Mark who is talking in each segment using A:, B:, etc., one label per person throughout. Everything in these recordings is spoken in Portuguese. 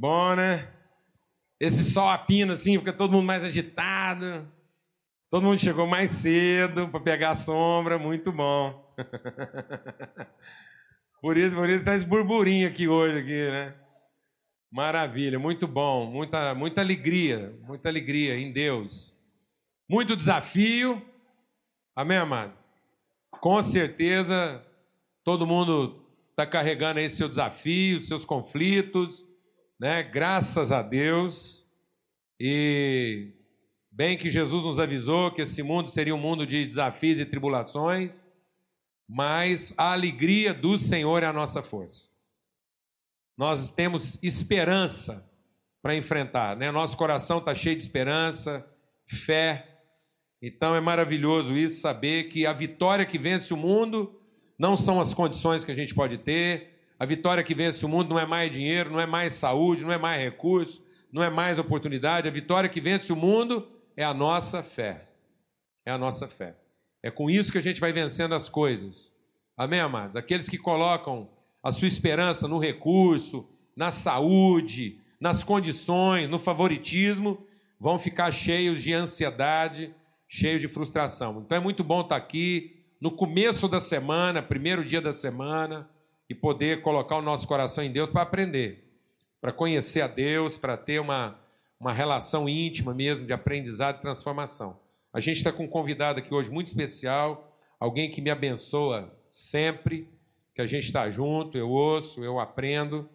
A: Bom né? Esse sol apina assim, fica todo mundo mais agitado. Todo mundo chegou mais cedo para pegar a sombra, muito bom. por isso, por isso está esse burburinho aqui hoje, aqui, né? Maravilha, muito bom, muita, muita alegria, muita alegria em Deus. Muito desafio, amém, amado? Com certeza, todo mundo está carregando aí seu desafio, seus conflitos, né? Graças a Deus. E bem que Jesus nos avisou que esse mundo seria um mundo de desafios e tribulações, mas a alegria do Senhor é a nossa força. Nós temos esperança para enfrentar, né? Nosso coração está cheio de esperança, fé. Então é maravilhoso isso, saber que a vitória que vence o mundo não são as condições que a gente pode ter. A vitória que vence o mundo não é mais dinheiro, não é mais saúde, não é mais recurso, não é mais oportunidade. A vitória que vence o mundo é a nossa fé. É a nossa fé. É com isso que a gente vai vencendo as coisas. Amém, amados? Aqueles que colocam a sua esperança no recurso, na saúde, nas condições, no favoritismo, vão ficar cheios de ansiedade, cheios de frustração. Então é muito bom estar aqui no começo da semana, primeiro dia da semana, e poder colocar o nosso coração em Deus para aprender, para conhecer a Deus, para ter uma, uma relação íntima mesmo de aprendizado e transformação. A gente está com um convidado aqui hoje muito especial, alguém que me abençoa sempre, que a gente está junto, eu ouço, eu aprendo,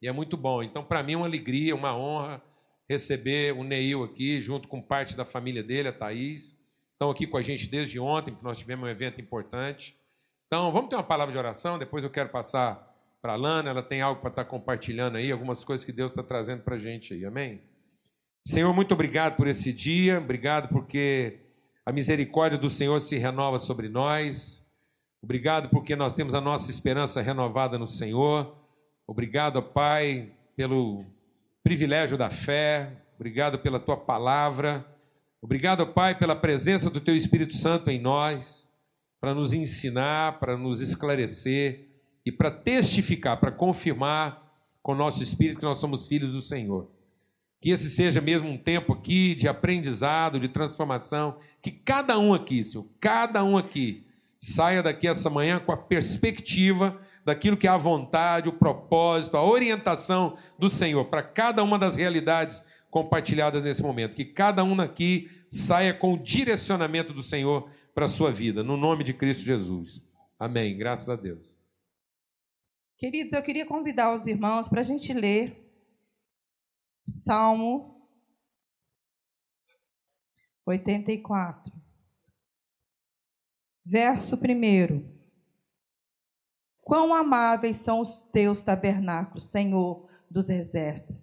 A: e é muito bom. Então, para mim, é uma alegria, uma honra receber o Neil aqui, junto com parte da família dele, a Thaís estão aqui com a gente desde ontem, porque nós tivemos um evento importante. Então, vamos ter uma palavra de oração, depois eu quero passar para a Lana, ela tem algo para estar tá compartilhando aí, algumas coisas que Deus está trazendo para a gente aí, amém? Senhor, muito obrigado por esse dia, obrigado porque a misericórdia do Senhor se renova sobre nós, obrigado porque nós temos a nossa esperança renovada no Senhor, obrigado, Pai, pelo privilégio da fé, obrigado pela tua palavra, Obrigado, Pai, pela presença do Teu Espírito Santo em nós, para nos ensinar, para nos esclarecer e para testificar, para confirmar com o nosso espírito que nós somos filhos do Senhor. Que esse seja mesmo um tempo aqui de aprendizado, de transformação, que cada um aqui, Senhor, cada um aqui, saia daqui essa manhã com a perspectiva daquilo que é a vontade, o propósito, a orientação do Senhor para cada uma das realidades compartilhadas nesse momento. Que cada um aqui saia com o direcionamento do Senhor para a sua vida, no nome de Cristo Jesus. Amém. Graças a Deus.
B: Queridos, eu queria convidar os irmãos para a gente ler Salmo 84, verso 1. Quão amáveis são os teus tabernáculos, Senhor dos exércitos.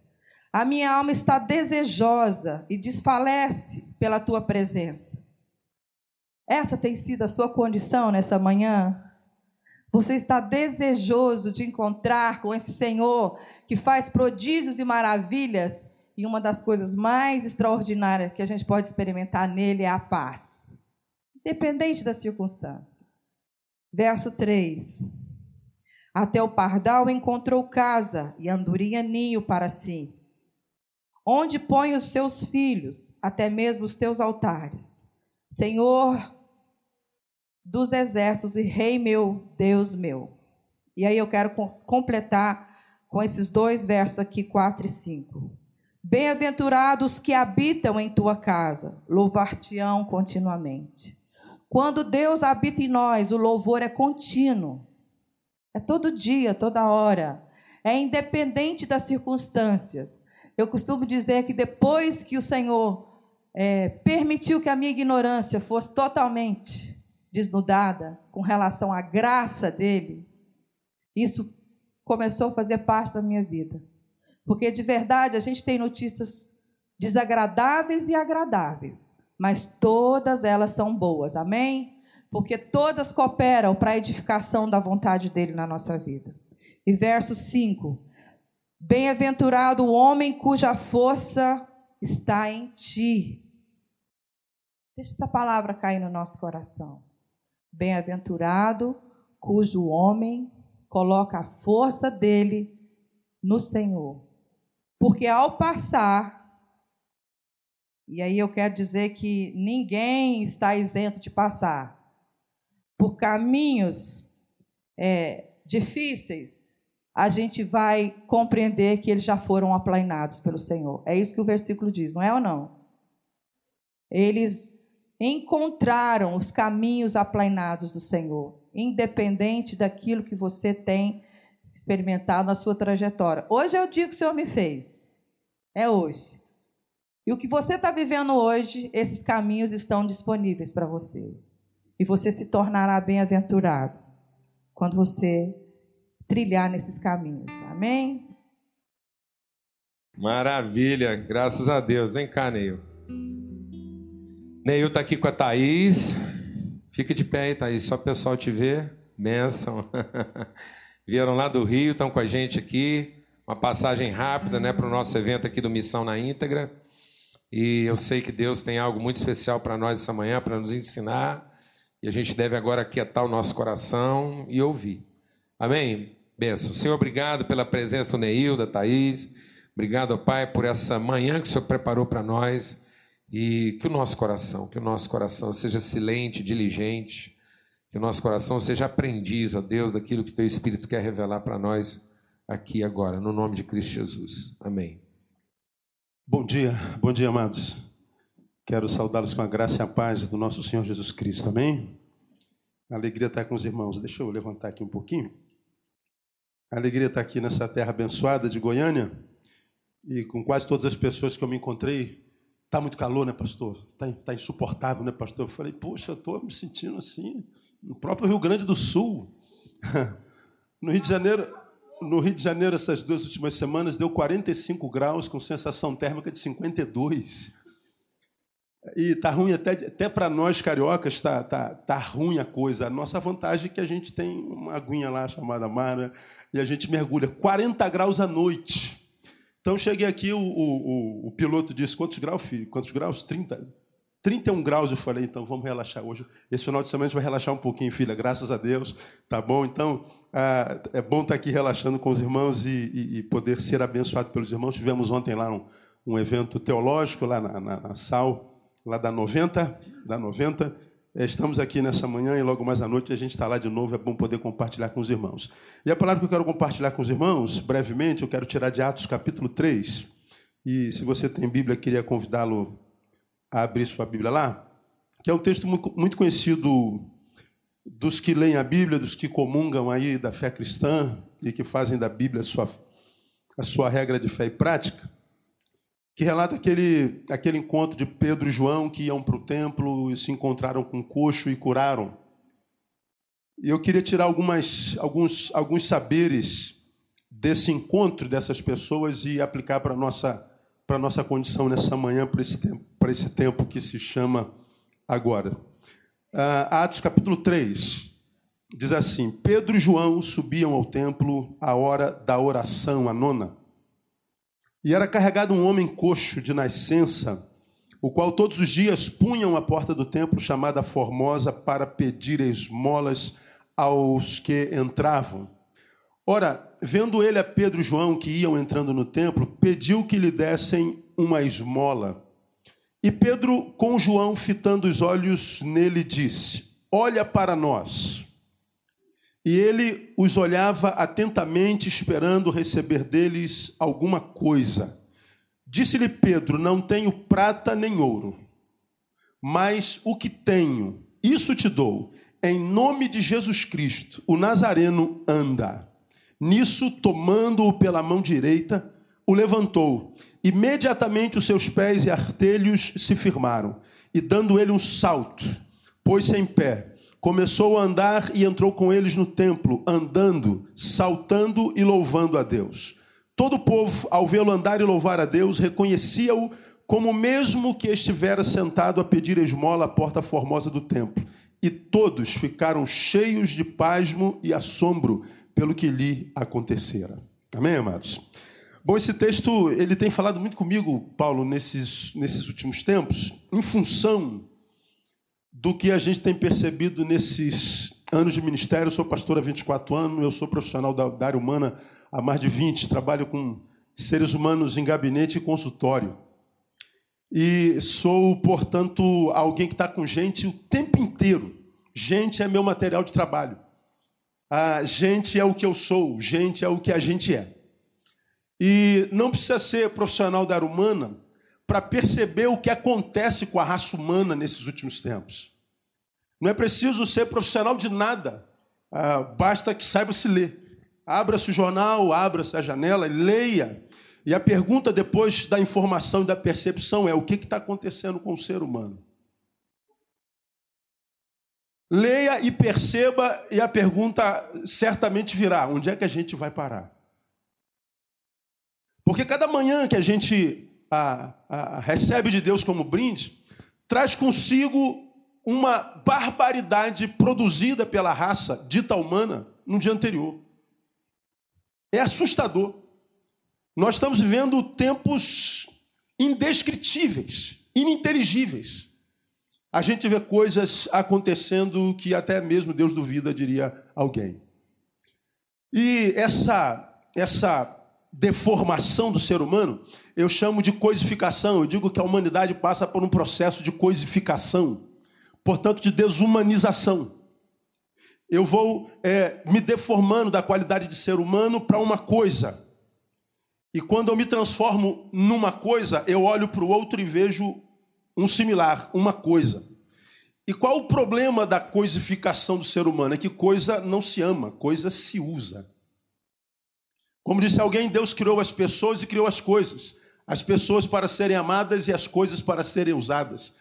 B: A minha alma está desejosa e desfalece pela tua presença. Essa tem sido a sua condição nessa manhã? Você está desejoso de encontrar com esse Senhor que faz prodígios e maravilhas, e uma das coisas mais extraordinárias que a gente pode experimentar nele é a paz, independente da circunstância. Verso 3. Até o pardal encontrou casa e andorinha ninho para si onde põe os seus filhos, até mesmo os teus altares. Senhor dos exércitos e Rei meu, Deus meu. E aí eu quero completar com esses dois versos aqui, 4 e 5. Bem-aventurados que habitam em tua casa, louvar-te-ão continuamente. Quando Deus habita em nós, o louvor é contínuo. É todo dia, toda hora. É independente das circunstâncias. Eu costumo dizer que depois que o Senhor é, permitiu que a minha ignorância fosse totalmente desnudada com relação à graça dele, isso começou a fazer parte da minha vida. Porque de verdade a gente tem notícias desagradáveis e agradáveis, mas todas elas são boas, amém? Porque todas cooperam para a edificação da vontade dele na nossa vida. E verso 5: Bem-aventurado o homem cuja força está em ti. Deixa essa palavra cair no nosso coração. Bem-aventurado cujo homem, coloca a força dele no Senhor. Porque ao passar, e aí eu quero dizer que ninguém está isento de passar por caminhos é, difíceis, a gente vai compreender que eles já foram aplainados pelo Senhor. É isso que o versículo diz, não é ou não? Eles encontraram os caminhos aplainados do Senhor, independente daquilo que você tem experimentado na sua trajetória. Hoje é o dia que o Senhor me fez. É hoje. E o que você está vivendo hoje, esses caminhos estão disponíveis para você. E você se tornará bem-aventurado quando você trilhar nesses caminhos. Amém?
A: Maravilha, graças a Deus. Vem cá, Neil. Neil está aqui com a Thaís. Fica de pé aí, Thaís, só o pessoal te ver. Benção. Vieram lá do Rio, estão com a gente aqui. Uma passagem rápida né, para o nosso evento aqui do Missão na Íntegra. E eu sei que Deus tem algo muito especial para nós essa manhã, para nos ensinar. E a gente deve agora aquietar o nosso coração e ouvir. Amém? Benção. Senhor, obrigado pela presença do Neil, da Thaís. Obrigado, Pai, por essa manhã que o Senhor preparou para nós. E que o nosso coração, que o nosso coração seja silente, diligente, que o nosso coração seja aprendiz, ó Deus, daquilo que teu Espírito quer revelar para nós aqui agora, no nome de Cristo Jesus. Amém.
C: Bom dia, bom dia, amados. Quero saudá-los com a graça e a paz do nosso Senhor Jesus Cristo. Amém? A alegria estar com os irmãos. Deixa eu levantar aqui um pouquinho. A alegria estar aqui nessa terra abençoada de Goiânia e com quase todas as pessoas que eu me encontrei Está muito calor, né, pastor? Está tá insuportável, né, pastor? Eu falei, poxa, estou me sentindo assim, no próprio Rio Grande do Sul. no Rio de Janeiro, no Rio de Janeiro, essas duas últimas semanas, deu 45 graus com sensação térmica de 52. E está ruim até, até para nós cariocas, está tá, tá ruim a coisa. A nossa vantagem é que a gente tem uma aguinha lá chamada Mara e a gente mergulha. 40 graus à noite. Então cheguei aqui, o, o, o, piloto disse: quantos graus, filho? Quantos graus? 30. 31 graus, eu falei, então vamos relaxar hoje. Esse final de semana a gente vai relaxar um pouquinho, filha, graças a Deus, tá bom? Então, ah, é bom estar aqui relaxando com os irmãos e, e, e, poder ser abençoado pelos irmãos. Tivemos ontem lá um, um evento teológico, lá na, na, na SAL, lá da 90, da 90, é, estamos aqui nessa manhã e logo mais à noite a gente está lá de novo. É bom poder compartilhar com os irmãos. E a palavra que eu quero compartilhar com os irmãos, brevemente, eu quero tirar de Atos capítulo 3. E se você tem Bíblia, queria convidá-lo a abrir sua Bíblia lá, que é um texto muito conhecido dos que leem a Bíblia, dos que comungam aí da fé cristã e que fazem da Bíblia a sua, a sua regra de fé e prática que relata aquele, aquele encontro de Pedro e João que iam para o templo e se encontraram com um coxo e curaram. E eu queria tirar algumas, alguns, alguns saberes desse encontro dessas pessoas e aplicar para a nossa, para nossa condição nessa manhã, para esse, tempo, para esse tempo que se chama agora. Uh, Atos capítulo 3 diz assim: Pedro e João subiam ao templo à hora da oração, a nona. E era carregado um homem coxo de nascença, o qual todos os dias punham a porta do templo chamada Formosa para pedir esmolas aos que entravam. Ora, vendo ele a Pedro e João que iam entrando no templo, pediu que lhe dessem uma esmola. E Pedro, com João fitando os olhos nele, disse: Olha para nós. E ele os olhava atentamente, esperando receber deles alguma coisa. Disse-lhe Pedro: Não tenho prata nem ouro, mas o que tenho, isso te dou. Em nome de Jesus Cristo, o Nazareno anda. Nisso, tomando-o pela mão direita, o levantou. Imediatamente os seus pés e artelhos se firmaram, e dando ele um salto, pôs-se em pé começou a andar e entrou com eles no templo, andando, saltando e louvando a Deus. Todo o povo, ao vê-lo andar e louvar a Deus, reconhecia-o como mesmo que estivera sentado a pedir esmola à porta formosa do templo. E todos ficaram cheios de pasmo e assombro pelo que lhe acontecera. Amém, amados? Bom, esse texto ele tem falado muito comigo, Paulo, nesses, nesses últimos tempos, em função do que a gente tem percebido nesses, anos de ministério, sou pastor há 24 anos, eu sou profissional da, da área humana há mais de 20, trabalho com seres humanos em gabinete e consultório. E sou, portanto, alguém que está com gente o tempo inteiro. Gente é meu material de trabalho. A gente é o que eu sou, gente é o que a gente é. E não precisa ser profissional da área humana para perceber o que acontece com a raça humana nesses últimos tempos. Não é preciso ser profissional de nada, ah, basta que saiba se ler. Abra-se o jornal, abra-se a janela, leia. E a pergunta depois da informação e da percepção é: o que está acontecendo com o ser humano? Leia e perceba, e a pergunta certamente virá: onde é que a gente vai parar? Porque cada manhã que a gente a, a, recebe de Deus como brinde, traz consigo uma barbaridade produzida pela raça dita humana no dia anterior. É assustador. Nós estamos vivendo tempos indescritíveis, ininteligíveis. A gente vê coisas acontecendo que até mesmo Deus duvida, diria alguém. E essa essa deformação do ser humano, eu chamo de coisificação. Eu digo que a humanidade passa por um processo de coisificação, portanto, de desumanização. Eu vou é, me deformando da qualidade de ser humano para uma coisa. E quando eu me transformo numa coisa, eu olho para o outro e vejo um similar, uma coisa. E qual o problema da coisificação do ser humano? É que coisa não se ama, coisa se usa. Como disse alguém, Deus criou as pessoas e criou as coisas. As pessoas para serem amadas e as coisas para serem usadas.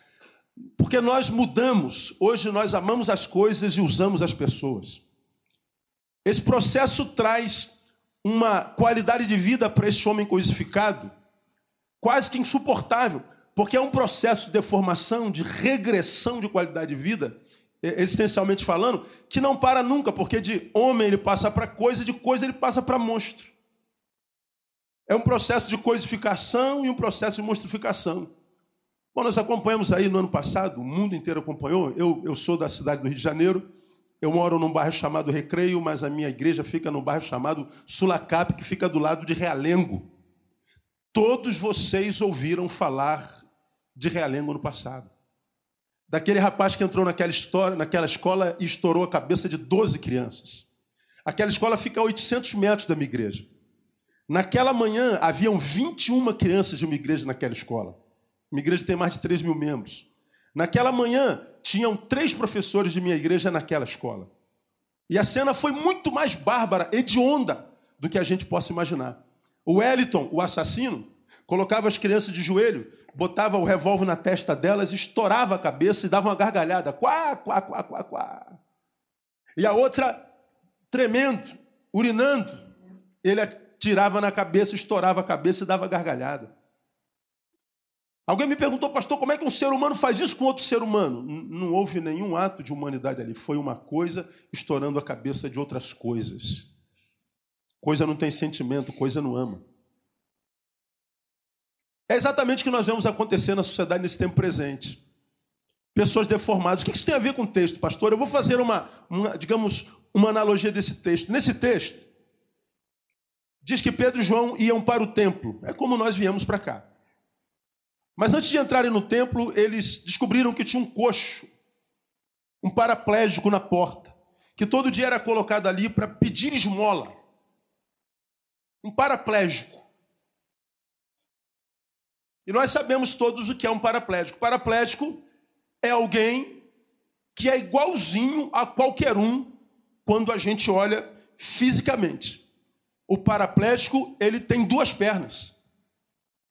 C: Porque nós mudamos. Hoje nós amamos as coisas e usamos as pessoas. Esse processo traz uma qualidade de vida para esse homem coisificado quase que insuportável, porque é um processo de deformação, de regressão de qualidade de vida, existencialmente falando, que não para nunca, porque de homem ele passa para coisa, de coisa ele passa para monstro. É um processo de coisificação e um processo de monstrificação. Bom, nós acompanhamos aí no ano passado, o mundo inteiro acompanhou. Eu, eu sou da cidade do Rio de Janeiro, eu moro num bairro chamado Recreio, mas a minha igreja fica num bairro chamado Sulacap, que fica do lado de Realengo. Todos vocês ouviram falar de Realengo no passado. Daquele rapaz que entrou naquela, história, naquela escola e estourou a cabeça de 12 crianças. Aquela escola fica a 800 metros da minha igreja. Naquela manhã, haviam 21 crianças de uma igreja naquela escola. Minha igreja tem mais de 3 mil membros. Naquela manhã, tinham três professores de minha igreja naquela escola. E a cena foi muito mais bárbara, hedionda, do que a gente possa imaginar. O Wellington, o assassino, colocava as crianças de joelho, botava o revólver na testa delas, estourava a cabeça e dava uma gargalhada. Quá, quá, quá, quá, quá. E a outra, tremendo, urinando, ele tirava na cabeça, estourava a cabeça e dava gargalhada. Alguém me perguntou, pastor, como é que um ser humano faz isso com outro ser humano? Não houve nenhum ato de humanidade ali. Foi uma coisa estourando a cabeça de outras coisas. Coisa não tem sentimento, coisa não ama. É exatamente o que nós vemos acontecer na sociedade nesse tempo presente. Pessoas deformadas. O que isso tem a ver com o texto, pastor? Eu vou fazer uma, uma digamos, uma analogia desse texto. Nesse texto, diz que Pedro e João iam para o templo. É como nós viemos para cá. Mas antes de entrarem no templo, eles descobriram que tinha um coxo, um paraplégico na porta, que todo dia era colocado ali para pedir esmola. Um paraplégico. E nós sabemos todos o que é um paraplégico. Paraplégico é alguém que é igualzinho a qualquer um quando a gente olha fisicamente. O paraplégico, ele tem duas pernas.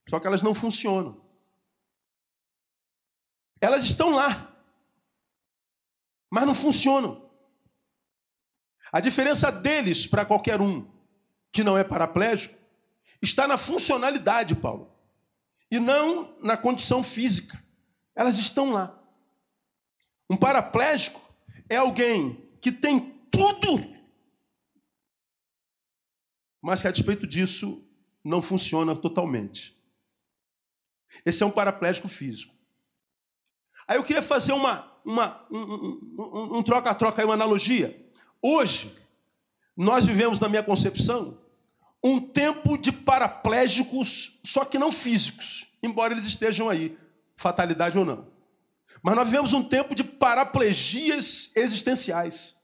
C: Só que elas não funcionam. Elas estão lá. Mas não funcionam. A diferença deles para qualquer um que não é paraplégico está na funcionalidade, Paulo, e não na condição física. Elas estão lá. Um paraplégico é alguém que tem tudo mas que a despeito disso não funciona totalmente. Esse é um paraplégico físico. Aí eu queria fazer uma, uma, um troca-troca, um, um, uma analogia. Hoje, nós vivemos, na minha concepção, um tempo de paraplégicos, só que não físicos, embora eles estejam aí, fatalidade ou não. Mas nós vivemos um tempo de paraplegias existenciais.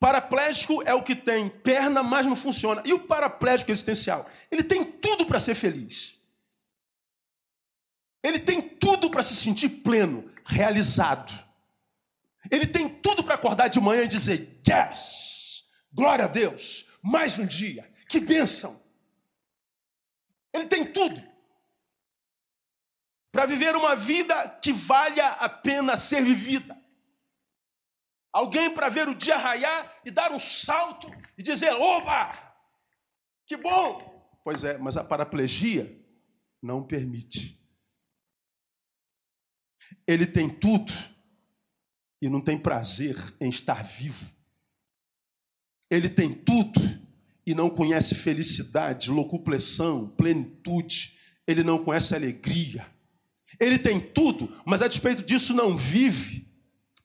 C: Paraplégico é o que tem perna, mas não funciona. E o paraplégico existencial? Ele tem tudo para ser feliz. Ele tem tudo para se sentir pleno, realizado. Ele tem tudo para acordar de manhã e dizer: Yes! Glória a Deus! Mais um dia! Que bênção! Ele tem tudo para viver uma vida que valha a pena ser vivida. Alguém para ver o dia raiar e dar um salto e dizer: Oba! Que bom! Pois é, mas a paraplegia não permite. Ele tem tudo e não tem prazer em estar vivo. Ele tem tudo e não conhece felicidade, locuplessão, plenitude. Ele não conhece alegria. Ele tem tudo, mas a despeito disso não vive.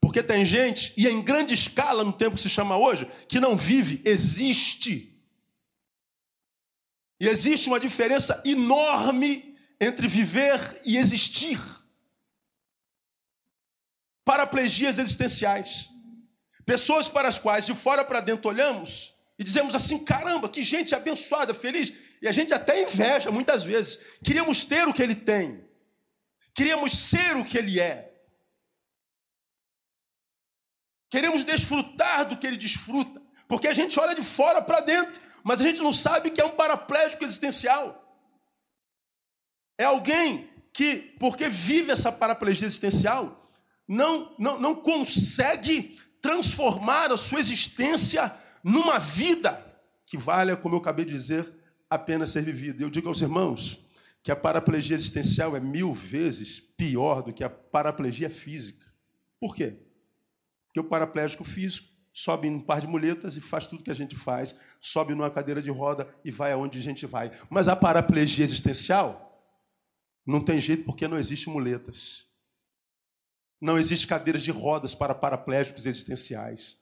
C: Porque tem gente, e em grande escala no tempo que se chama hoje, que não vive, existe. E existe uma diferença enorme entre viver e existir paraplegias existenciais. Pessoas para as quais de fora para dentro olhamos e dizemos assim: caramba, que gente abençoada, feliz. E a gente até inveja muitas vezes. Queríamos ter o que ele tem, queríamos ser o que ele é. Queremos desfrutar do que ele desfruta, porque a gente olha de fora para dentro, mas a gente não sabe que é um paraplégico existencial. É alguém que, porque vive essa paraplegia existencial, não, não, não consegue transformar a sua existência numa vida que valha, como eu acabei de dizer, apenas ser vivida. Eu digo aos irmãos que a paraplegia existencial é mil vezes pior do que a paraplegia física. Por quê? Porque o paraplégico físico sobe em um par de muletas e faz tudo que a gente faz, sobe numa cadeira de roda e vai aonde a gente vai. Mas a paraplegia existencial não tem jeito porque não existe muletas. Não existe cadeiras de rodas para paraplégicos existenciais.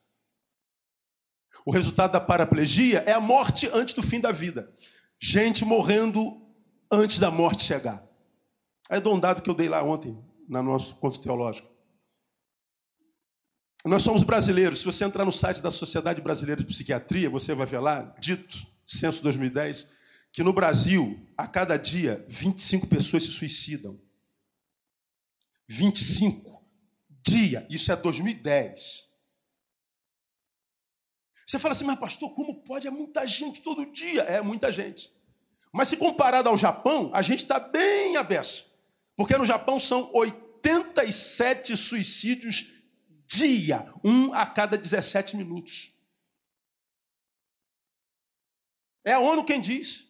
C: O resultado da paraplegia é a morte antes do fim da vida. Gente morrendo antes da morte chegar. É um dado que eu dei lá ontem, no nosso conto teológico. Nós somos brasileiros. Se você entrar no site da Sociedade Brasileira de Psiquiatria, você vai ver lá, dito, censo 2010, que no Brasil, a cada dia, 25 pessoas se suicidam. 25 dia. Isso é 2010. Você fala assim, mas pastor, como pode? É muita gente todo dia. É muita gente. Mas se comparado ao Japão, a gente está bem aberto. Porque no Japão são 87 suicídios dia, um a cada 17 minutos. É a ONU quem diz.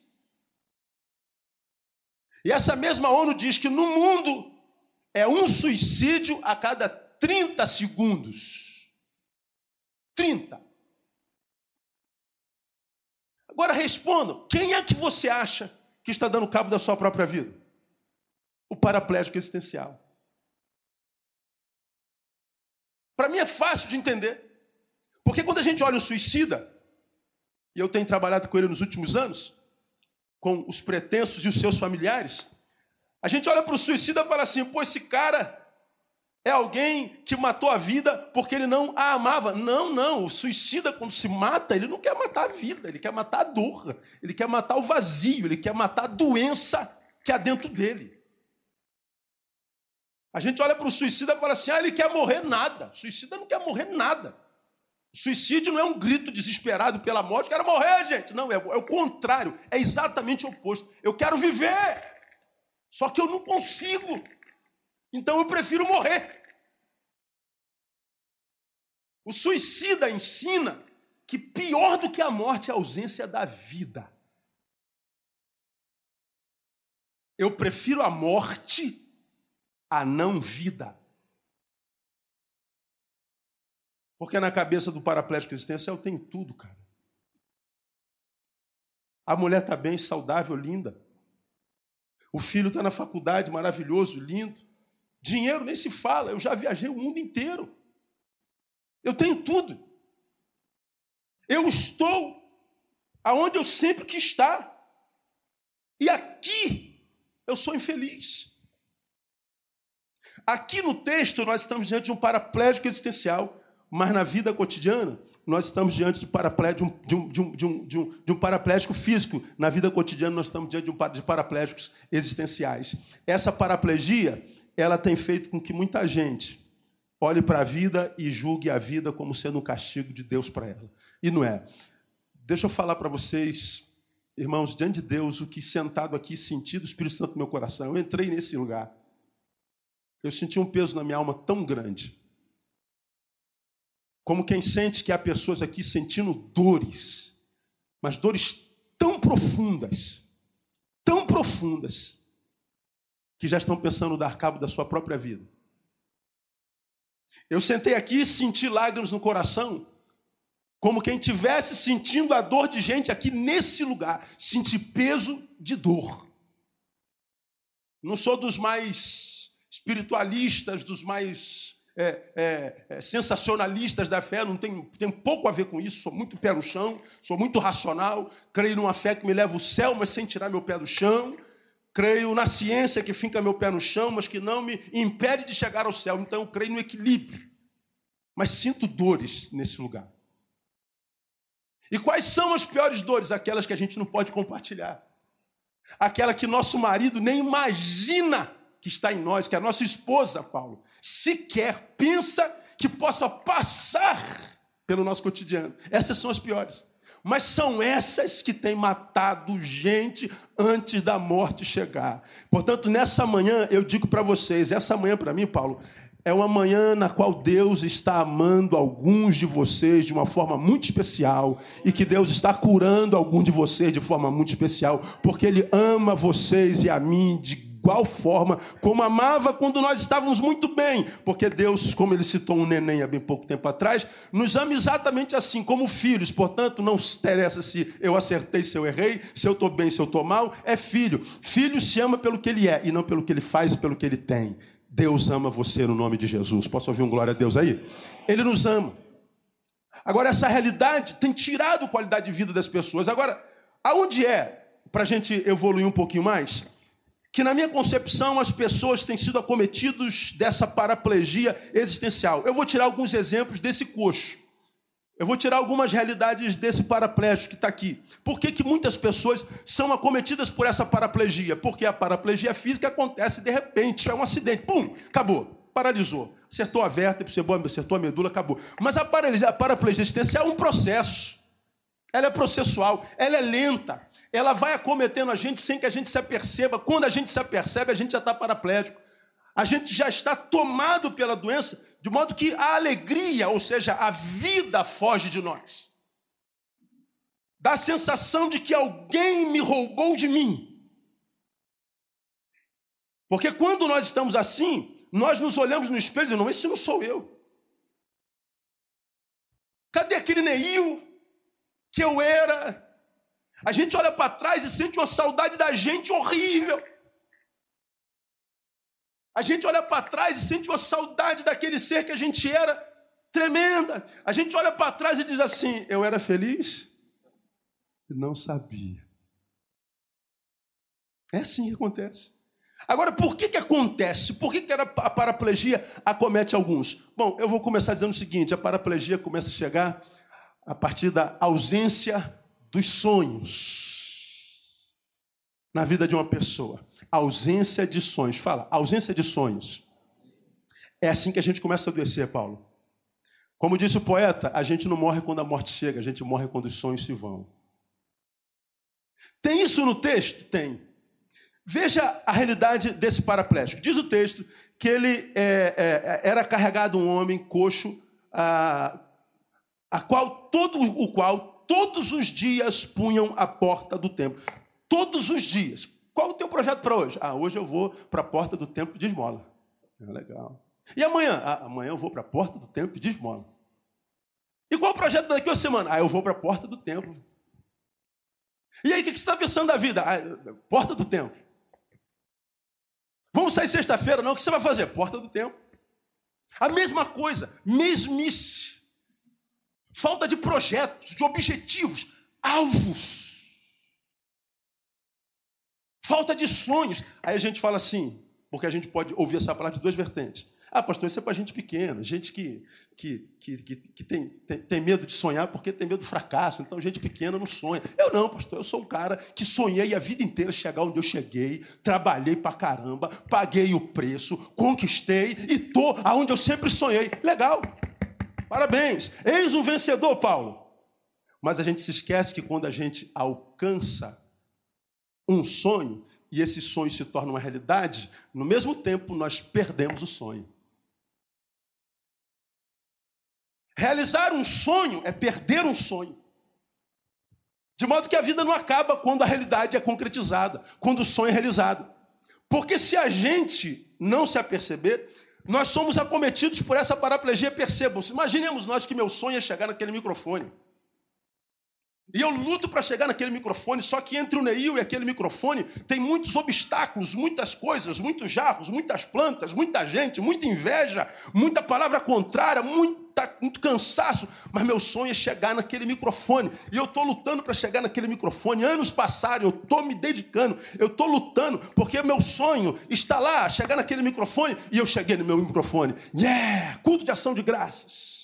C: E essa mesma ONU diz que no mundo é um suicídio a cada 30 segundos. 30. Agora respondam: quem é que você acha que está dando cabo da sua própria vida? O paraplégico existencial. Para mim é fácil de entender. Porque quando a gente olha o suicida, e eu tenho trabalhado com ele nos últimos anos, com os pretensos e os seus familiares, a gente olha para o suicida e fala assim: pô, esse cara é alguém que matou a vida porque ele não a amava. Não, não. O suicida, quando se mata, ele não quer matar a vida, ele quer matar a dor, ele quer matar o vazio, ele quer matar a doença que há dentro dele. A gente olha para o suicida e fala assim: ah, ele quer morrer nada. O suicida não quer morrer nada. O suicídio não é um grito desesperado pela morte, quero morrer, gente. Não, é, é o contrário, é exatamente o oposto. Eu quero viver. Só que eu não consigo. Então eu prefiro morrer. O suicida ensina que pior do que a morte é a ausência da vida. Eu prefiro a morte à não vida. Porque na cabeça do paraplégico existencial tem tudo, cara. A mulher está bem, saudável, linda. O filho está na faculdade, maravilhoso, lindo. Dinheiro nem se fala, eu já viajei o mundo inteiro. Eu tenho tudo. Eu estou aonde eu sempre quis estar. E aqui eu sou infeliz. Aqui no texto nós estamos diante de um paraplégico existencial, mas na vida cotidiana nós estamos diante de, de, um, de, um, de, um, de, um, de um paraplégico físico. Na vida cotidiana nós estamos diante de, um, de paraplégicos existenciais. Essa paraplegia ela tem feito com que muita gente olhe para a vida e julgue a vida como sendo um castigo de Deus para ela. E não é. Deixa eu falar para vocês, irmãos, diante de Deus, o que sentado aqui senti do Espírito Santo no meu coração. Eu entrei nesse lugar. Eu senti um peso na minha alma tão grande. Como quem sente que há pessoas aqui sentindo dores, mas dores tão profundas, tão profundas, que já estão pensando dar cabo da sua própria vida. Eu sentei aqui e senti lágrimas no coração, como quem tivesse sentindo a dor de gente aqui nesse lugar, senti peso de dor. Não sou dos mais espiritualistas, dos mais é, é, é, sensacionalistas da fé, não tem, tem pouco a ver com isso, sou muito pé no chão, sou muito racional, creio numa fé que me leva ao céu, mas sem tirar meu pé do chão. Creio na ciência que finca meu pé no chão, mas que não me impede de chegar ao céu. Então eu creio no equilíbrio. Mas sinto dores nesse lugar. E quais são as piores dores? Aquelas que a gente não pode compartilhar. Aquela que nosso marido nem imagina que está em nós, que a nossa esposa, Paulo, sequer pensa que possa passar pelo nosso cotidiano. Essas são as piores. Mas são essas que têm matado gente antes da morte chegar. Portanto, nessa manhã, eu digo para vocês: essa manhã para mim, Paulo, é uma manhã na qual Deus está amando alguns de vocês de uma forma muito especial e que Deus está curando alguns de vocês de forma muito especial, porque Ele ama vocês e a mim de igual forma como amava quando nós estávamos muito bem, porque Deus, como ele citou um neném há bem pouco tempo atrás, nos ama exatamente assim, como filhos. Portanto, não interessa se eu acertei, se eu errei, se eu estou bem, se eu estou mal, é filho. Filho se ama pelo que ele é e não pelo que ele faz e pelo que ele tem. Deus ama você no nome de Jesus. Posso ouvir um glória a Deus aí? Ele nos ama. Agora, essa realidade tem tirado qualidade de vida das pessoas. Agora, aonde é, para a gente evoluir um pouquinho mais, que na minha concepção as pessoas têm sido acometidos dessa paraplegia existencial. Eu vou tirar alguns exemplos desse coxo. Eu vou tirar algumas realidades desse paraplégico que está aqui. Por que, que muitas pessoas são acometidas por essa paraplegia? Porque a paraplegia física acontece de repente, é um acidente, pum, acabou, paralisou. Acertou a vértebra, acertou a medula, acabou. Mas a paraplegia existencial é um processo. Ela é processual, ela é lenta ela vai acometendo a gente sem que a gente se aperceba. Quando a gente se apercebe, a gente já está paraplégico. A gente já está tomado pela doença, de modo que a alegria, ou seja, a vida foge de nós. Dá a sensação de que alguém me roubou de mim. Porque quando nós estamos assim, nós nos olhamos no espelho e dizemos, não, esse não sou eu. Cadê aquele Neil que eu era a gente olha para trás e sente uma saudade da gente horrível. A gente olha para trás e sente uma saudade daquele ser que a gente era tremenda. A gente olha para trás e diz assim: Eu era feliz e não sabia. É assim que acontece. Agora, por que, que acontece? Por que, que a paraplegia acomete alguns? Bom, eu vou começar dizendo o seguinte: a paraplegia começa a chegar a partir da ausência dos sonhos na vida de uma pessoa. Ausência de sonhos. Fala, ausência de sonhos. É assim que a gente começa a adoecer, Paulo. Como disse o poeta, a gente não morre quando a morte chega, a gente morre quando os sonhos se vão. Tem isso no texto? Tem. Veja a realidade desse paraplégico. Diz o texto que ele é, é, era carregado um homem coxo, a, a qual todo o qual todos os dias punham a porta do templo. Todos os dias. Qual o teu projeto para hoje? Ah, hoje eu vou para a porta do templo de esmola. É legal. E amanhã? Ah, amanhã eu vou para a porta do templo de esmola. E qual o projeto daqui a semana? Ah, eu vou para a porta do templo. E aí, o que você está pensando da vida? Ah, porta do templo. Vamos sair sexta-feira, não. O que você vai fazer? Porta do tempo. A mesma coisa, mesmice. Falta de projetos, de objetivos, alvos. Falta de sonhos. Aí a gente fala assim, porque a gente pode ouvir essa palavra de duas vertentes. Ah, pastor, isso é para gente pequena, gente que, que, que, que, que tem, tem, tem, medo de sonhar porque tem medo do fracasso. Então, gente pequena não sonha. Eu não, pastor, eu sou um cara que sonhei a vida inteira chegar onde eu cheguei, trabalhei para caramba, paguei o preço, conquistei e estou aonde eu sempre sonhei. Legal, parabéns. Eis um vencedor, Paulo. Mas a gente se esquece que quando a gente alcança um sonho, e esse sonho se torna uma realidade, no mesmo tempo nós perdemos o sonho. Realizar um sonho é perder um sonho. De modo que a vida não acaba quando a realidade é concretizada, quando o sonho é realizado. Porque se a gente não se aperceber, nós somos acometidos por essa paraplegia. Percebam, imaginemos nós que meu sonho é chegar naquele microfone. E eu luto para chegar naquele microfone, só que entre o Neil e aquele microfone tem muitos obstáculos, muitas coisas, muitos jarros, muitas plantas, muita gente, muita inveja, muita palavra contrária, muita, muito cansaço. Mas meu sonho é chegar naquele microfone. E eu estou lutando para chegar naquele microfone. Anos passaram, eu estou me dedicando, eu estou lutando, porque meu sonho está lá, chegar naquele microfone, e eu cheguei no meu microfone. Yeah! Culto de ação de graças.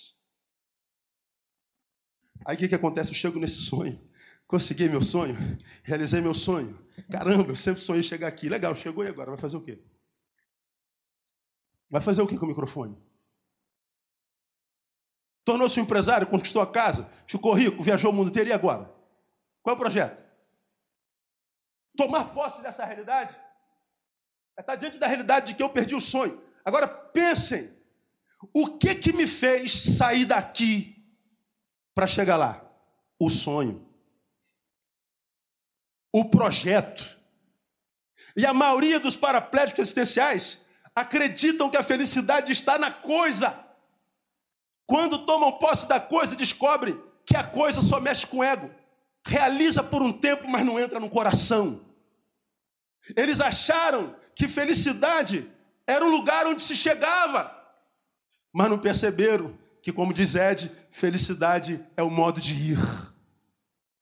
C: Aí o que, que acontece? Eu chego nesse sonho. Consegui meu sonho, realizei meu sonho. Caramba, eu sempre sonhei chegar aqui. Legal, chegou e agora? Vai fazer o quê? Vai fazer o quê com o microfone? Tornou-se um empresário, conquistou a casa, ficou rico, viajou o mundo inteiro e agora? Qual é o projeto? Tomar posse dessa realidade? É estar diante da realidade de que eu perdi o sonho. Agora pensem, o que que me fez sair daqui para chegar lá? O sonho. O projeto. E a maioria dos paraplégicos existenciais acreditam que a felicidade está na coisa. Quando tomam posse da coisa, descobrem que a coisa só mexe com o ego. Realiza por um tempo, mas não entra no coração. Eles acharam que felicidade era um lugar onde se chegava, mas não perceberam que, como diz Ed, felicidade é o modo de ir.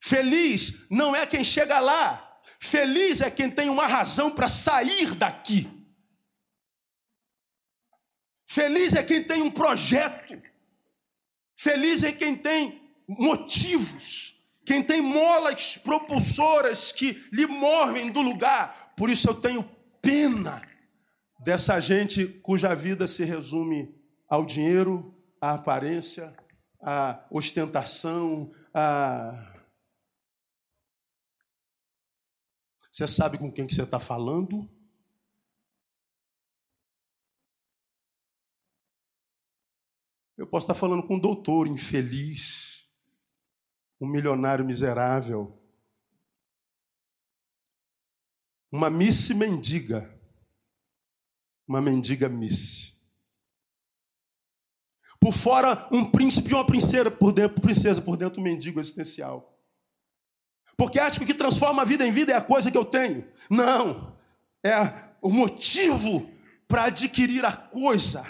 C: Feliz não é quem chega lá, feliz é quem tem uma razão para sair daqui. Feliz é quem tem um projeto. Feliz é quem tem motivos, quem tem molas propulsoras que lhe movem do lugar. Por isso eu tenho pena dessa gente cuja vida se resume ao dinheiro, a aparência, a ostentação, a. Você sabe com quem que você está falando? Eu posso estar falando com um doutor infeliz, um milionário miserável, uma miss mendiga, uma mendiga miss. Por fora, um príncipe e uma princesa, por dentro, princesa, por dentro, um mendigo existencial. Porque acho que o que transforma a vida em vida é a coisa que eu tenho. Não. É o motivo para adquirir a coisa.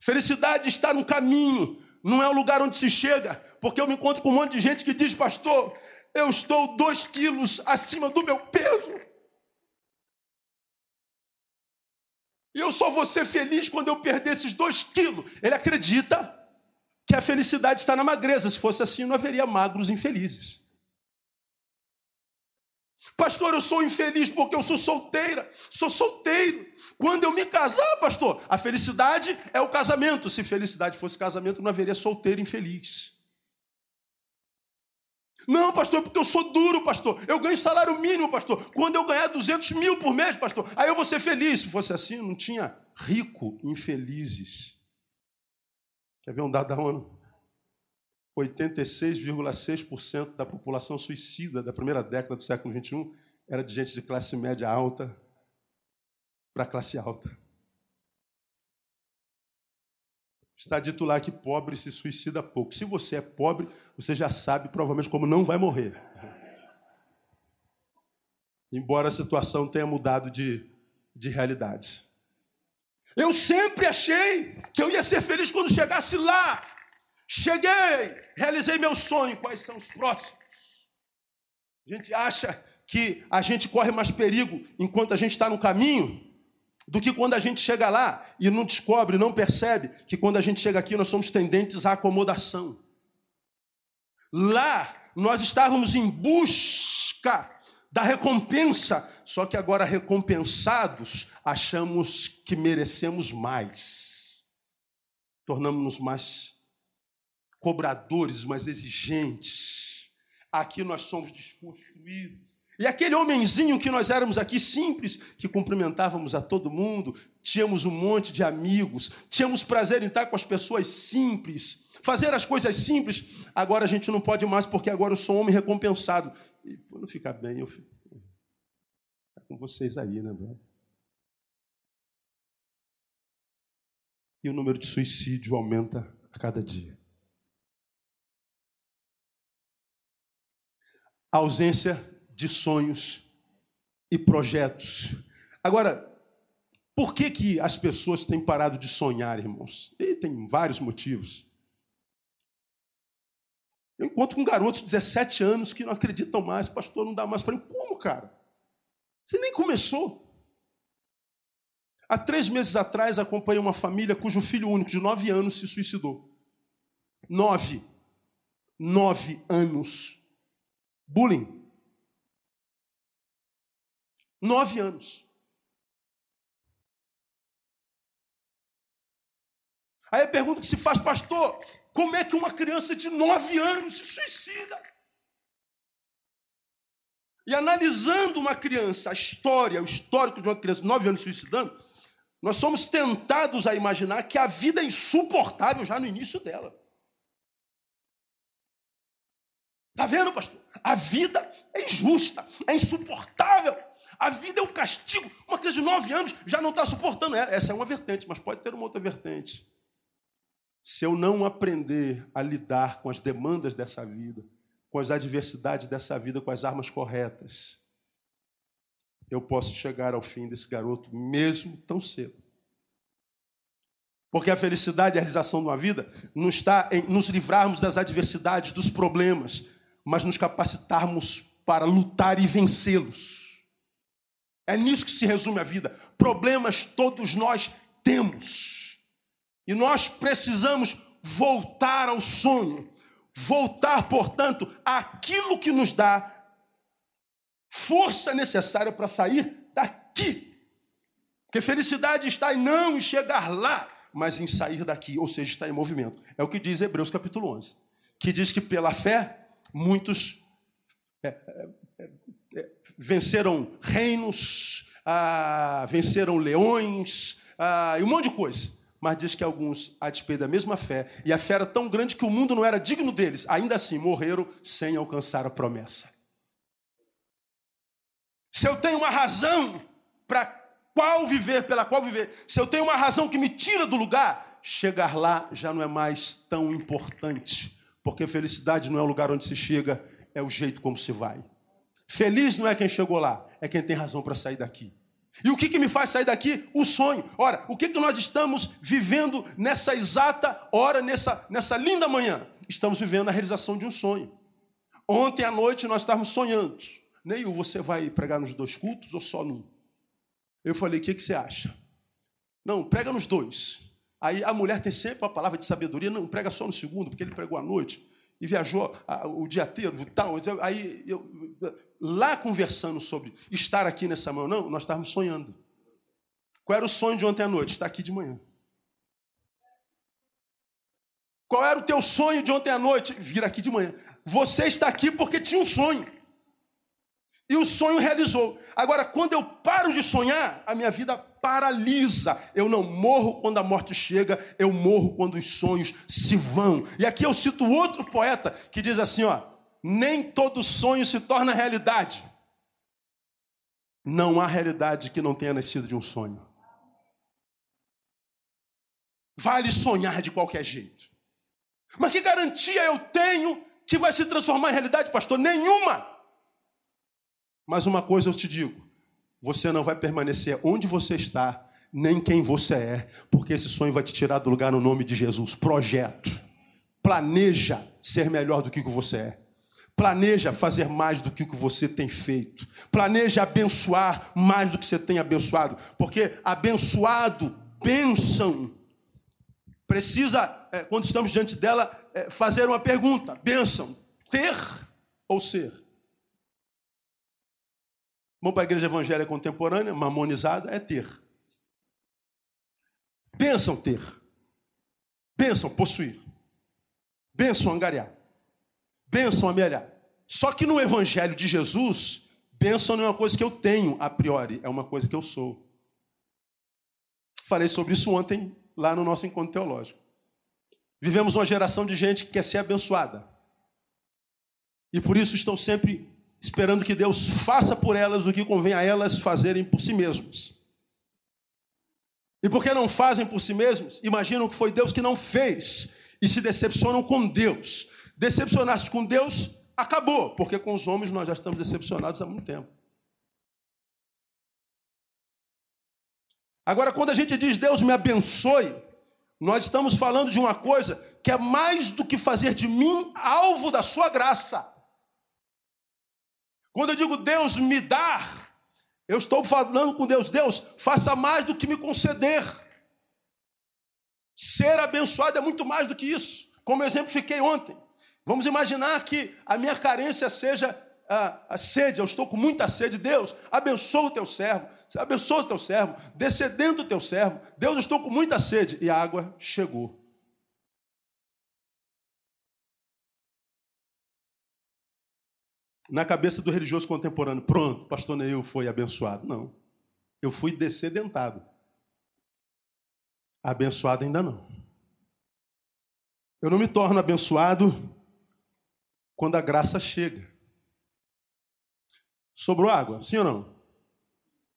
C: Felicidade está no caminho, não é o lugar onde se chega. Porque eu me encontro com um monte de gente que diz, pastor, eu estou dois quilos acima do meu peso. E eu só vou ser feliz quando eu perder esses dois quilos. Ele acredita que a felicidade está na magreza. Se fosse assim, não haveria magros infelizes. Pastor, eu sou infeliz porque eu sou solteira. Sou solteiro. Quando eu me casar, pastor, a felicidade é o casamento. Se felicidade fosse casamento, não haveria solteiro infeliz. Não, pastor, porque eu sou duro, pastor. Eu ganho salário mínimo, pastor. Quando eu ganhar 200 mil por mês, pastor, aí eu vou ser feliz. Se fosse assim, não tinha rico infelizes. Quer ver um dado da ONU? 86,6% da população suicida da primeira década do século XXI era de gente de classe média alta para classe alta. Está dito lá que pobre se suicida pouco. Se você é pobre, você já sabe provavelmente como não vai morrer. Embora a situação tenha mudado de de realidades. Eu sempre achei que eu ia ser feliz quando chegasse lá. Cheguei, realizei meu sonho. Quais são os próximos? A gente acha que a gente corre mais perigo enquanto a gente está no caminho do que quando a gente chega lá e não descobre, não percebe que quando a gente chega aqui nós somos tendentes à acomodação. Lá nós estávamos em busca da recompensa, só que agora recompensados, achamos que merecemos mais. Tornamos-nos mais cobradores, mais exigentes. Aqui nós somos desconstruídos. E aquele homenzinho que nós éramos aqui simples, que cumprimentávamos a todo mundo, tínhamos um monte de amigos, tínhamos prazer em estar com as pessoas simples, fazer as coisas simples, agora a gente não pode mais porque agora eu sou um homem recompensado. E quando ficar bem, eu fico tá com vocês aí, né, brother? E o número de suicídio aumenta a cada dia. A ausência de sonhos e projetos. Agora, por que, que as pessoas têm parado de sonhar, irmãos? E tem vários motivos. Eu encontro com garotos de 17 anos que não acreditam mais, pastor, não dá mais para mim. Como, cara? Você nem começou. Há três meses atrás, acompanhei uma família cujo filho único, de nove anos, se suicidou. Nove. Nove anos. Bullying. Nove anos. Aí a pergunta que se faz, pastor, como é que uma criança de nove anos se suicida? E analisando uma criança, a história, o histórico de uma criança de nove anos se suicidando, nós somos tentados a imaginar que a vida é insuportável já no início dela. Está vendo, pastor? A vida é injusta, é insuportável. A vida é um castigo. Uma criança de nove anos já não está suportando. Essa é uma vertente, mas pode ter uma outra vertente se eu não aprender a lidar com as demandas dessa vida, com as adversidades dessa vida, com as armas corretas, eu posso chegar ao fim desse garoto mesmo tão cedo. Porque a felicidade e a realização de uma vida não está em nos livrarmos das adversidades, dos problemas, mas nos capacitarmos para lutar e vencê-los. É nisso que se resume a vida. Problemas todos nós temos. E nós precisamos voltar ao sonho, voltar, portanto, àquilo que nos dá força necessária para sair daqui. Porque felicidade está em não chegar lá, mas em sair daqui, ou seja, está em movimento. É o que diz Hebreus capítulo 11, que diz que pela fé muitos é, é, é, venceram reinos, ah, venceram leões ah, e um monte de coisa mas diz que alguns, a despeito da mesma fé, e a fé era tão grande que o mundo não era digno deles, ainda assim morreram sem alcançar a promessa. Se eu tenho uma razão para qual viver, pela qual viver, se eu tenho uma razão que me tira do lugar, chegar lá já não é mais tão importante, porque felicidade não é o lugar onde se chega, é o jeito como se vai. Feliz não é quem chegou lá, é quem tem razão para sair daqui. E o que, que me faz sair daqui? O sonho. Ora, o que, que nós estamos vivendo nessa exata hora, nessa, nessa linda manhã? Estamos vivendo a realização de um sonho. Ontem à noite nós estávamos sonhando. Neil, você vai pregar nos dois cultos ou só num? Eu falei, o que, que você acha? Não, prega nos dois. Aí a mulher tem sempre a palavra de sabedoria, não prega só no segundo, porque ele pregou à noite e viajou o dia inteiro, tal. Aí eu, lá conversando sobre estar aqui nessa manhã, não, nós estávamos sonhando. Qual era o sonho de ontem à noite? Estar aqui de manhã. Qual era o teu sonho de ontem à noite? Vir aqui de manhã. Você está aqui porque tinha um sonho. E o sonho realizou. Agora, quando eu paro de sonhar, a minha vida paralisa. Eu não morro quando a morte chega, eu morro quando os sonhos se vão. E aqui eu cito outro poeta que diz assim, ó: nem todo sonho se torna realidade. Não há realidade que não tenha nascido de um sonho. Vale sonhar de qualquer jeito. Mas que garantia eu tenho que vai se transformar em realidade, pastor? Nenhuma. Mas uma coisa eu te digo: você não vai permanecer onde você está, nem quem você é, porque esse sonho vai te tirar do lugar no nome de Jesus. Projeto. Planeja ser melhor do que você é. Planeja fazer mais do que o que você tem feito. Planeja abençoar mais do que você tem abençoado. Porque abençoado, bênção, precisa, é, quando estamos diante dela, é, fazer uma pergunta: bênção, ter ou ser? Vamos para a igreja evangélica contemporânea, mamonizada, é ter. Bênção ter. Bênção possuir. Bênção angariar. Bênção amelhar. Só que no evangelho de Jesus, bênção não é uma coisa que eu tenho a priori, é uma coisa que eu sou. Falei sobre isso ontem lá no nosso encontro teológico. Vivemos uma geração de gente que quer ser abençoada. E por isso estão sempre esperando que Deus faça por elas o que convém a elas fazerem por si mesmas. E porque não fazem por si mesmos, imaginam que foi Deus que não fez e se decepcionam com Deus. Decepcionar-se com Deus acabou, porque com os homens nós já estamos decepcionados há muito tempo. Agora, quando a gente diz Deus me abençoe, nós estamos falando de uma coisa que é mais do que fazer de mim alvo da sua graça. Quando eu digo Deus me dar, eu estou falando com Deus, Deus, faça mais do que me conceder. Ser abençoado é muito mais do que isso. Como exemplo fiquei ontem. Vamos imaginar que a minha carência seja a, a, sede, eu estou com muita sede. Deus, abençoa o teu servo, abençoa o teu servo, descedendo o teu servo. Deus, eu estou com muita sede. E a água chegou. na cabeça do religioso contemporâneo, pronto, pastor Neil foi abençoado. Não. Eu fui descedentado. Abençoado ainda não. Eu não me torno abençoado quando a graça chega. Sobrou água, sim ou não?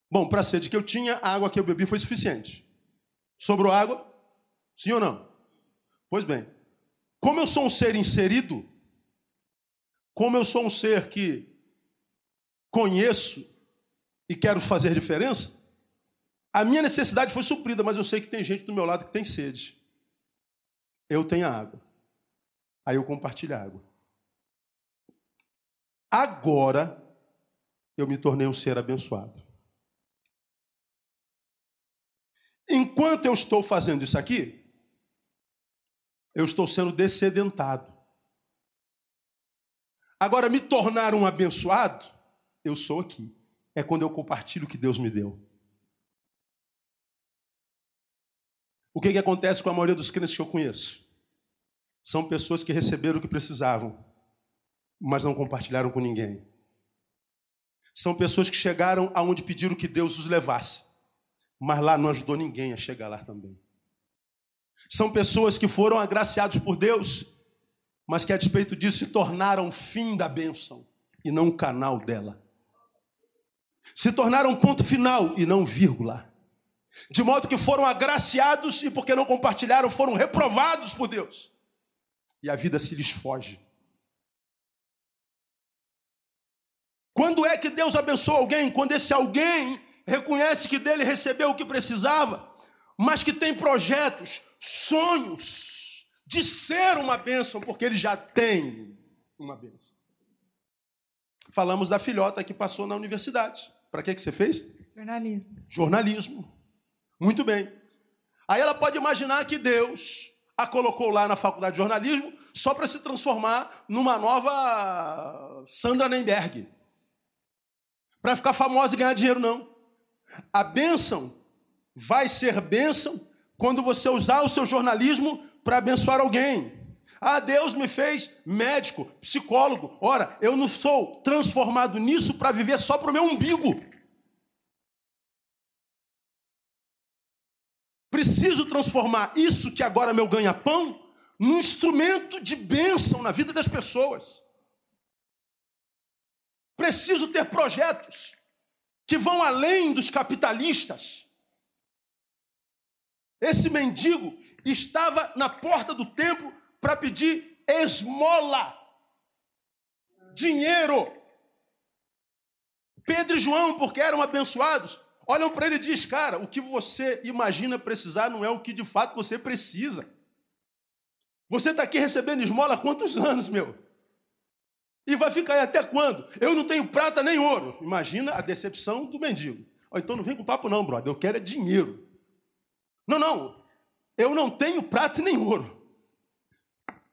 C: Bom, para a sede que eu tinha, a água que eu bebi foi suficiente. Sobrou água? Sim ou não? Pois bem, como eu sou um ser inserido, como eu sou um ser que conheço e quero fazer diferença, a minha necessidade foi suprida, mas eu sei que tem gente do meu lado que tem sede. Eu tenho água. Aí eu compartilho a água. Agora eu me tornei um ser abençoado. Enquanto eu estou fazendo isso aqui, eu estou sendo descedentado. Agora, me tornar um abençoado, eu sou aqui. É quando eu compartilho o que Deus me deu. O que, que acontece com a maioria dos crentes que eu conheço? São pessoas que receberam o que precisavam, mas não compartilharam com ninguém. São pessoas que chegaram aonde pediram que Deus os levasse, mas lá não ajudou ninguém a chegar lá também. São pessoas que foram agraciados por Deus, mas que a despeito disso se tornaram fim da bênção e não o canal dela. Se tornaram ponto final e não vírgula. De modo que foram agraciados e porque não compartilharam foram reprovados por Deus. E a vida se lhes foge. Quando é que Deus abençoa alguém? Quando esse alguém reconhece que dele recebeu o que precisava, mas que tem projetos, sonhos, de ser uma bênção, porque ele já tem uma bênção. Falamos da filhota que passou na universidade. Para que, que você fez?
B: Jornalismo.
C: Jornalismo. Muito bem. Aí ela pode imaginar que Deus a colocou lá na faculdade de jornalismo só para se transformar numa nova Sandra Nemberg. Para ficar famosa e ganhar dinheiro, não. A bênção vai ser bênção quando você usar o seu jornalismo para abençoar alguém. Ah, Deus me fez médico, psicólogo. Ora, eu não sou transformado nisso para viver só para o meu umbigo. Preciso transformar isso que agora é meu ganha-pão num instrumento de bênção na vida das pessoas. Preciso ter projetos que vão além dos capitalistas. Esse mendigo estava na porta do templo para pedir esmola, dinheiro. Pedro e João, porque eram abençoados, olham para ele e diz: Cara, o que você imagina precisar não é o que de fato você precisa. Você está aqui recebendo esmola há quantos anos, meu? E vai ficar aí até quando? Eu não tenho prata nem ouro. Imagina a decepção do mendigo. Oh, então não vem com papo, não, brother. Eu quero é dinheiro. Não, não. Eu não tenho prata nem ouro.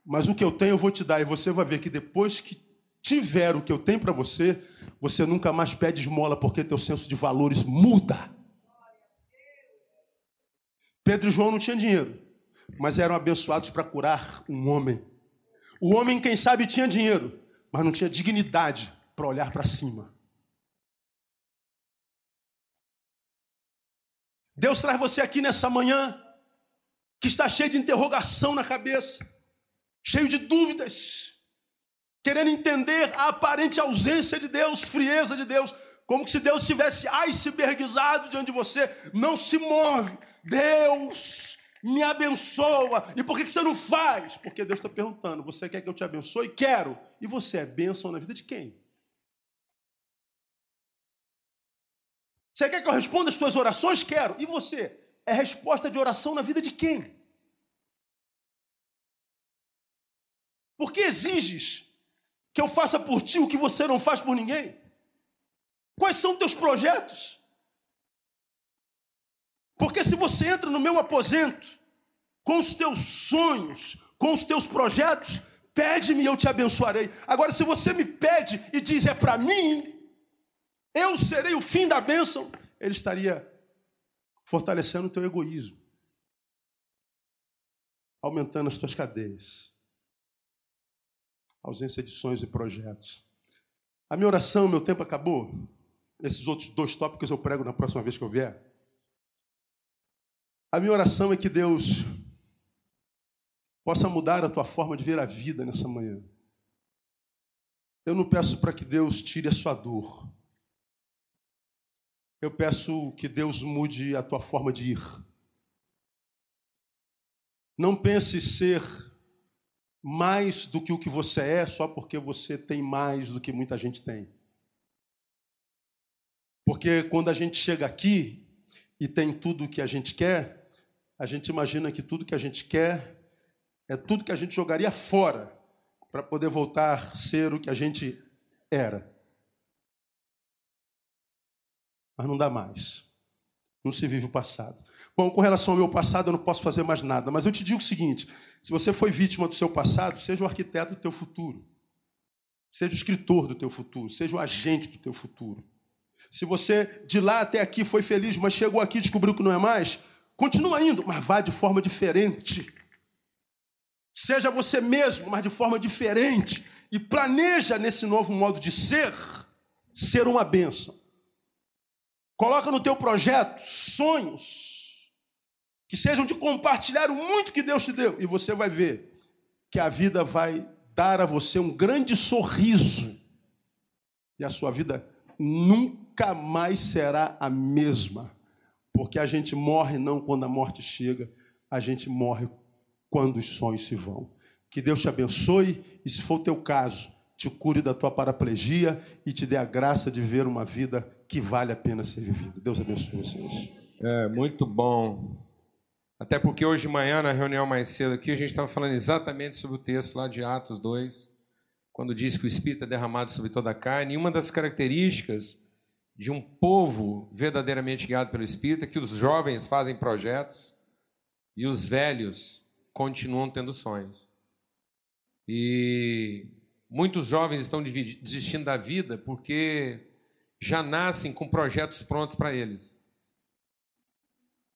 C: Mas o que eu tenho eu vou te dar. E você vai ver que depois que tiver o que eu tenho para você, você nunca mais pede esmola, porque teu senso de valores muda. Pedro e João não tinham dinheiro, mas eram abençoados para curar um homem. O homem, quem sabe, tinha dinheiro, mas não tinha dignidade para olhar para cima. Deus traz você aqui nessa manhã que está cheio de interrogação na cabeça, cheio de dúvidas, querendo entender a aparente ausência de Deus, frieza de Deus, como se Deus tivesse icebergizado diante de você, não se move. Deus me abençoa. E por que você não faz? Porque Deus está perguntando: você quer que eu te abençoe? Quero. E você é bênção na vida de quem? Você quer que eu responda as suas orações? Quero. E você? É resposta de oração na vida de quem? Por que exiges que eu faça por ti o que você não faz por ninguém? Quais são teus projetos? Porque se você entra no meu aposento com os teus sonhos, com os teus projetos, pede-me e eu te abençoarei. Agora, se você me pede e diz é para mim, eu serei o fim da bênção, ele estaria fortalecendo o teu egoísmo, aumentando as tuas cadeias, ausência de sonhos e projetos. A minha oração, meu tempo acabou. Esses outros dois tópicos eu prego na próxima vez que eu vier. A minha oração é que Deus possa mudar a tua forma de ver a vida nessa manhã. Eu não peço para que Deus tire a sua dor. Eu peço que Deus mude a tua forma de ir. Não pense ser mais do que o que você é só porque você tem mais do que muita gente tem. Porque quando a gente chega aqui e tem tudo o que a gente quer, a gente imagina que tudo que a gente quer é tudo que a gente jogaria fora para poder voltar a ser o que a gente era. mas não dá mais. Não se vive o passado. Bom, com relação ao meu passado, eu não posso fazer mais nada, mas eu te digo o seguinte: se você foi vítima do seu passado, seja o arquiteto do teu futuro. Seja o escritor do teu futuro, seja o agente do teu futuro. Se você de lá até aqui foi feliz, mas chegou aqui e descobriu que não é mais, continua indo, mas vá de forma diferente. Seja você mesmo, mas de forma diferente. E planeja nesse novo modo de ser, ser uma bênção. Coloca no teu projeto sonhos que sejam de compartilhar o muito que Deus te deu. E você vai ver que a vida vai dar a você um grande sorriso. E a sua vida nunca mais será a mesma. Porque a gente morre não quando a morte chega, a gente morre quando os sonhos se vão. Que Deus te abençoe e, se for o teu caso, te cure da tua paraplegia e te dê a graça de ver uma vida que vale a pena ser vivido. Deus abençoe vocês.
A: É, muito bom. Até porque hoje de manhã, na reunião mais cedo aqui, a gente estava falando exatamente sobre o texto lá de Atos 2, quando diz que o Espírito é derramado sobre toda a carne. E uma das características de um povo verdadeiramente guiado pelo Espírito é que os jovens fazem projetos e os velhos continuam tendo sonhos. E muitos jovens estão desistindo da vida porque já nascem com projetos prontos para eles.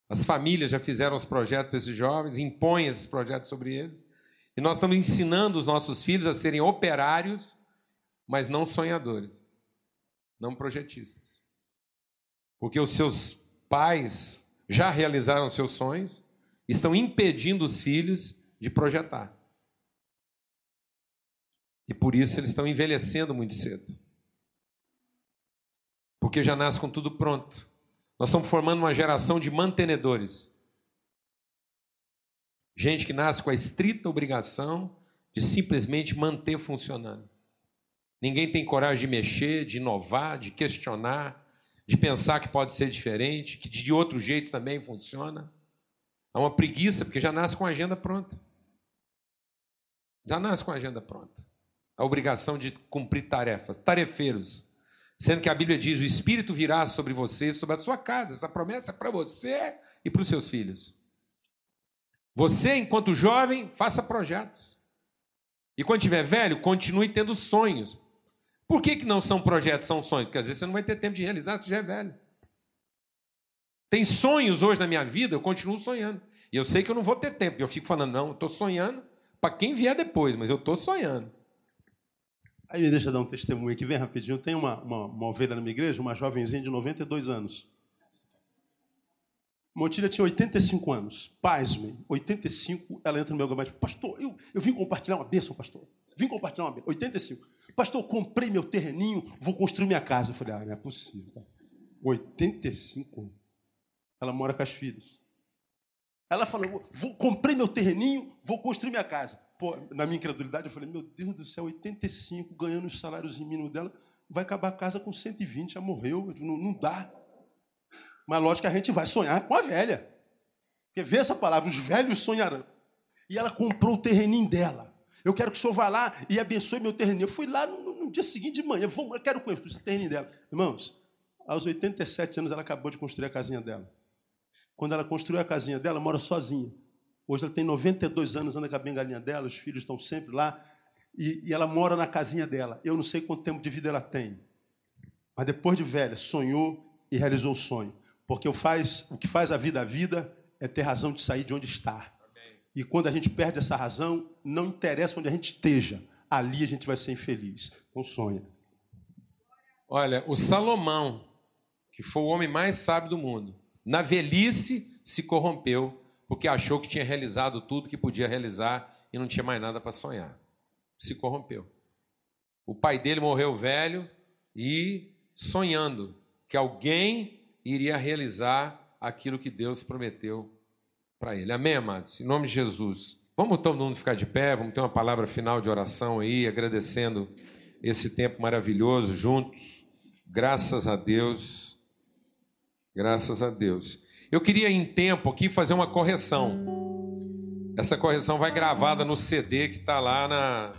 A: As famílias já fizeram os projetos para esses jovens, impõem esses projetos sobre eles. E nós estamos ensinando os nossos filhos a serem operários, mas não sonhadores, não projetistas. Porque os seus pais já realizaram seus sonhos, estão impedindo os filhos de projetar. E por isso eles estão envelhecendo muito cedo porque já nasce com tudo pronto. Nós estamos formando uma geração de mantenedores. Gente que nasce com a estrita obrigação de simplesmente manter funcionando. Ninguém tem coragem de mexer, de inovar, de questionar, de pensar que pode ser diferente, que de outro jeito também funciona. Há uma preguiça, porque já nasce com a agenda pronta. Já nasce com a agenda pronta. A obrigação de cumprir tarefas, tarefeiros. Sendo que a Bíblia diz: o Espírito virá sobre você, sobre a sua casa. Essa promessa é para você e para os seus filhos. Você, enquanto jovem, faça projetos. E quando tiver velho, continue tendo sonhos. Por que, que não são projetos, são sonhos? Porque às vezes você não vai ter tempo de realizar se já é velho. Tem sonhos hoje na minha vida, eu continuo sonhando. E eu sei que eu não vou ter tempo. Eu fico falando, não, eu estou sonhando para quem vier depois, mas eu estou sonhando.
C: Aí me deixa dar um testemunho aqui, vem rapidinho. Tem uma, uma, uma ovelha na minha igreja, uma jovenzinha de 92 anos. Montilha tinha 85 anos. Pasmem, 85, ela entra no meu gabinete. Pastor, eu, eu vim compartilhar uma bênção, pastor. Vim compartilhar uma bênção. 85. Pastor, comprei meu terreninho, vou construir minha casa. Eu falei, ah, não é possível. 85 Ela mora com as filhas. Ela falou, vou, comprei meu terreninho, vou construir minha casa. Pô, na minha incredulidade, eu falei, meu Deus do céu, 85, ganhando os salários mínimos dela, vai acabar a casa com 120, já morreu, não, não dá. Mas lógico que a gente vai sonhar com a velha. Porque vê essa palavra, os velhos sonharão. E ela comprou o terreninho dela. Eu quero que o senhor vá lá e abençoe meu terreninho. Eu fui lá no, no dia seguinte de manhã, vou, eu quero conhecer o terreninho dela. Irmãos, aos 87 anos ela acabou de construir a casinha dela. Quando ela construiu a casinha dela, mora sozinha. Hoje ela tem 92 anos, anda com a bengalinha dela, os filhos estão sempre lá. E, e ela mora na casinha dela. Eu não sei quanto tempo de vida ela tem. Mas depois de velha, sonhou e realizou o sonho. Porque o, faz, o que faz a vida a vida é ter razão de sair de onde está. E quando a gente perde essa razão, não interessa onde a gente esteja, ali a gente vai ser infeliz. Então sonha.
A: Olha, o Salomão, que foi o homem mais sábio do mundo, na velhice se corrompeu porque achou que tinha realizado tudo que podia realizar e não tinha mais nada para sonhar. Se corrompeu. O pai dele morreu velho e sonhando que alguém iria realizar aquilo que Deus prometeu para ele. Amém, amados? Em nome de Jesus. Vamos todo mundo ficar de pé, vamos ter uma palavra final de oração aí, agradecendo esse tempo maravilhoso juntos. Graças a Deus. Graças a Deus. Eu queria, em tempo aqui, fazer uma correção. Essa correção vai gravada no CD que está lá na.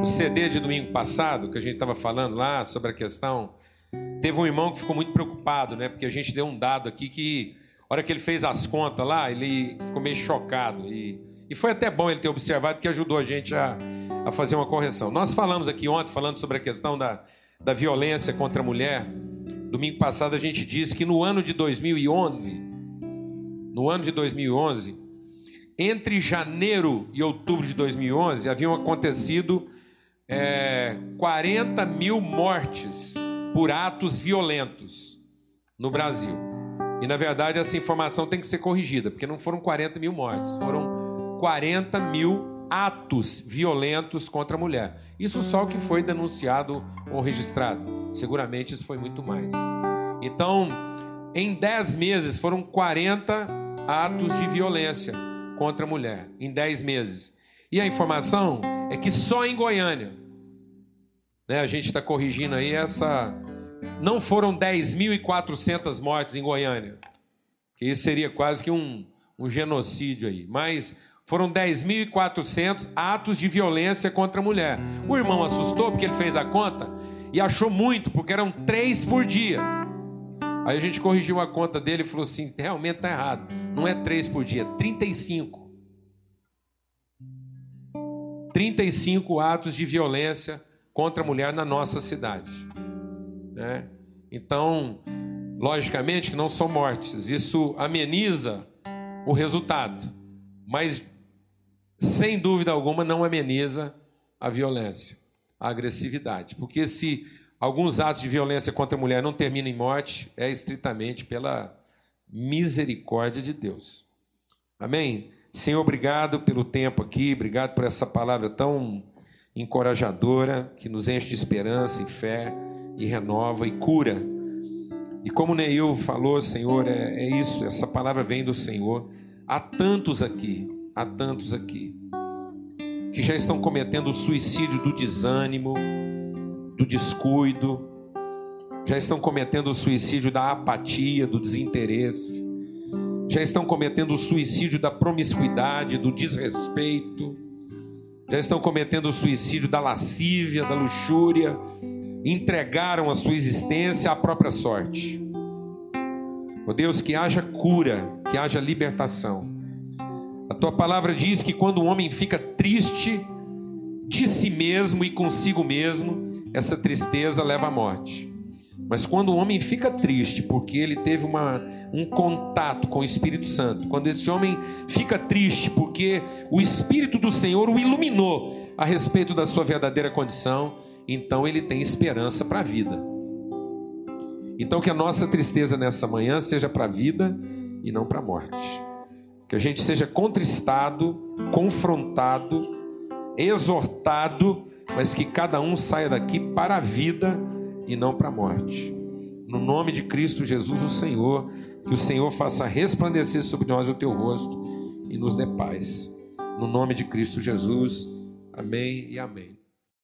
A: No CD de domingo passado, que a gente estava falando lá sobre a questão. Teve um irmão que ficou muito preocupado, né? Porque a gente deu um dado aqui que hora que ele fez as contas lá, ele ficou meio chocado. E, e foi até bom ele ter observado, que ajudou a gente a, a fazer uma correção. Nós falamos aqui ontem, falando sobre a questão da, da violência contra a mulher. Domingo passado a gente disse que no ano de 2011, no ano de 2011, entre janeiro e outubro de 2011, haviam acontecido é, 40 mil mortes por atos violentos no Brasil. E na verdade essa informação tem que ser corrigida, porque não foram 40 mil mortes, foram 40 mil atos violentos contra a mulher. Isso só o que foi denunciado ou registrado. Seguramente isso foi muito mais. Então, em 10 meses foram 40 atos de violência contra a mulher. Em 10 meses. E a informação é que só em Goiânia, né, a gente está corrigindo aí essa não foram 10.400 mortes em Goiânia, que isso seria quase que um, um genocídio aí, mas foram 10.400 atos de violência contra a mulher. O irmão assustou porque ele fez a conta e achou muito, porque eram três por dia. Aí a gente corrigiu a conta dele e falou assim: realmente está errado. Não é três por dia, 35. 35 atos de violência contra a mulher na nossa cidade. Né? Então, logicamente que não são mortes, isso ameniza o resultado, mas sem dúvida alguma não ameniza a violência, a agressividade, porque se alguns atos de violência contra a mulher não terminam em morte, é estritamente pela misericórdia de Deus. Amém? Senhor, obrigado pelo tempo aqui, obrigado por essa palavra tão encorajadora que nos enche de esperança e fé e renova e cura. E como Neil falou, Senhor, é, é isso, essa palavra vem do Senhor. Há tantos aqui, há tantos aqui, que já estão cometendo o suicídio do desânimo, do descuido, já estão cometendo o suicídio da apatia, do desinteresse, já estão cometendo o suicídio da promiscuidade, do desrespeito, já estão cometendo o suicídio da lascívia, da luxúria, entregaram a sua existência à própria sorte. Ó oh Deus, que haja cura, que haja libertação. A tua palavra diz que quando o homem fica triste de si mesmo e consigo mesmo, essa tristeza leva à morte. Mas quando o homem fica triste porque ele teve uma, um contato com o Espírito Santo, quando esse homem fica triste porque o Espírito do Senhor o iluminou a respeito da sua verdadeira condição, então ele tem esperança para a vida. Então que a nossa tristeza nessa manhã seja para a vida e não para a morte. Que a gente seja contristado, confrontado, exortado, mas que cada um saia daqui para a vida e não para a morte. No nome de Cristo Jesus, o Senhor, que o Senhor faça resplandecer sobre nós o teu rosto e nos dê paz. No nome de Cristo Jesus, amém e amém.